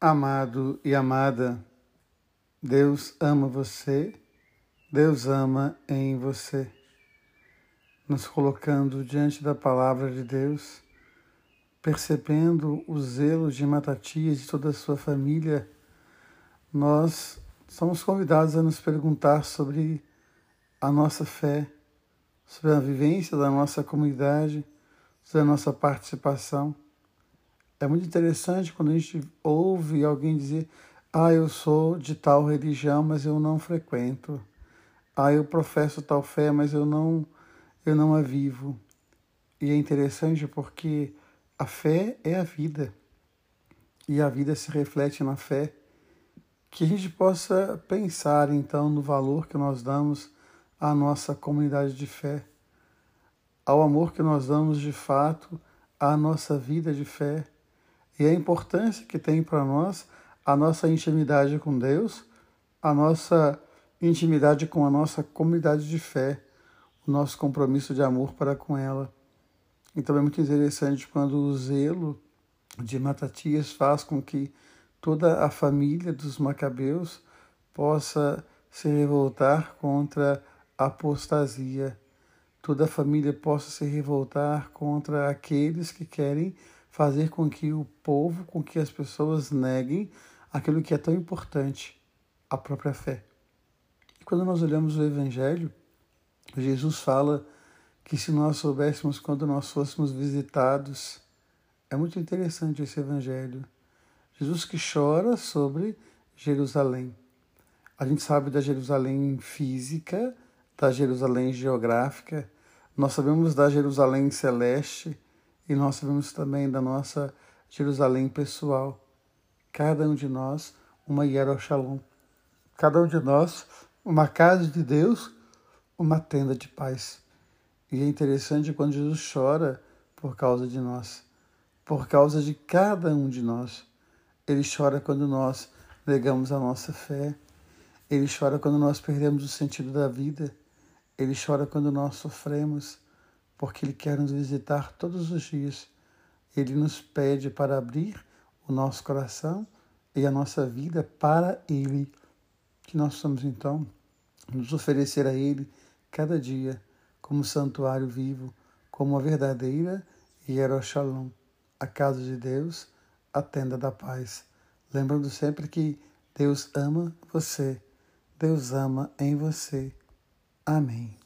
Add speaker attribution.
Speaker 1: Amado e amada, Deus ama você, Deus ama em você. Nos colocando diante da palavra de Deus, percebendo o zelo de Matatias e de toda a sua família, nós somos convidados a nos perguntar sobre a nossa fé, sobre a vivência da nossa comunidade, sobre a nossa participação. É muito interessante quando a gente ouve alguém dizer: Ah, eu sou de tal religião, mas eu não frequento. Ah, eu professo tal fé, mas eu não, eu não a vivo. E é interessante porque a fé é a vida. E a vida se reflete na fé. Que a gente possa pensar então no valor que nós damos à nossa comunidade de fé, ao amor que nós damos de fato à nossa vida de fé e a importância que tem para nós a nossa intimidade com Deus, a nossa intimidade com a nossa comunidade de fé, o nosso compromisso de amor para com ela. Então é muito interessante quando o zelo de Matatias faz com que toda a família dos Macabeus possa se revoltar contra a apostasia, toda a família possa se revoltar contra aqueles que querem fazer com que o povo, com que as pessoas neguem aquilo que é tão importante, a própria fé. E quando nós olhamos o Evangelho, Jesus fala que se nós soubéssemos quando nós fôssemos visitados, é muito interessante esse Evangelho. Jesus que chora sobre Jerusalém. A gente sabe da Jerusalém física, da Jerusalém geográfica, nós sabemos da Jerusalém celeste, e nós sabemos também da nossa Jerusalém pessoal. Cada um de nós, uma Yerushalom. Cada um de nós, uma casa de Deus, uma tenda de paz. E é interessante quando Jesus chora por causa de nós, por causa de cada um de nós. Ele chora quando nós negamos a nossa fé. Ele chora quando nós perdemos o sentido da vida. Ele chora quando nós sofremos porque Ele quer nos visitar todos os dias. Ele nos pede para abrir o nosso coração e a nossa vida para Ele. Que nós somos então nos oferecer a Ele cada dia como santuário vivo, como a verdadeira Yerushalom, a casa de Deus, a tenda da paz. Lembrando sempre que Deus ama você, Deus ama em você. Amém.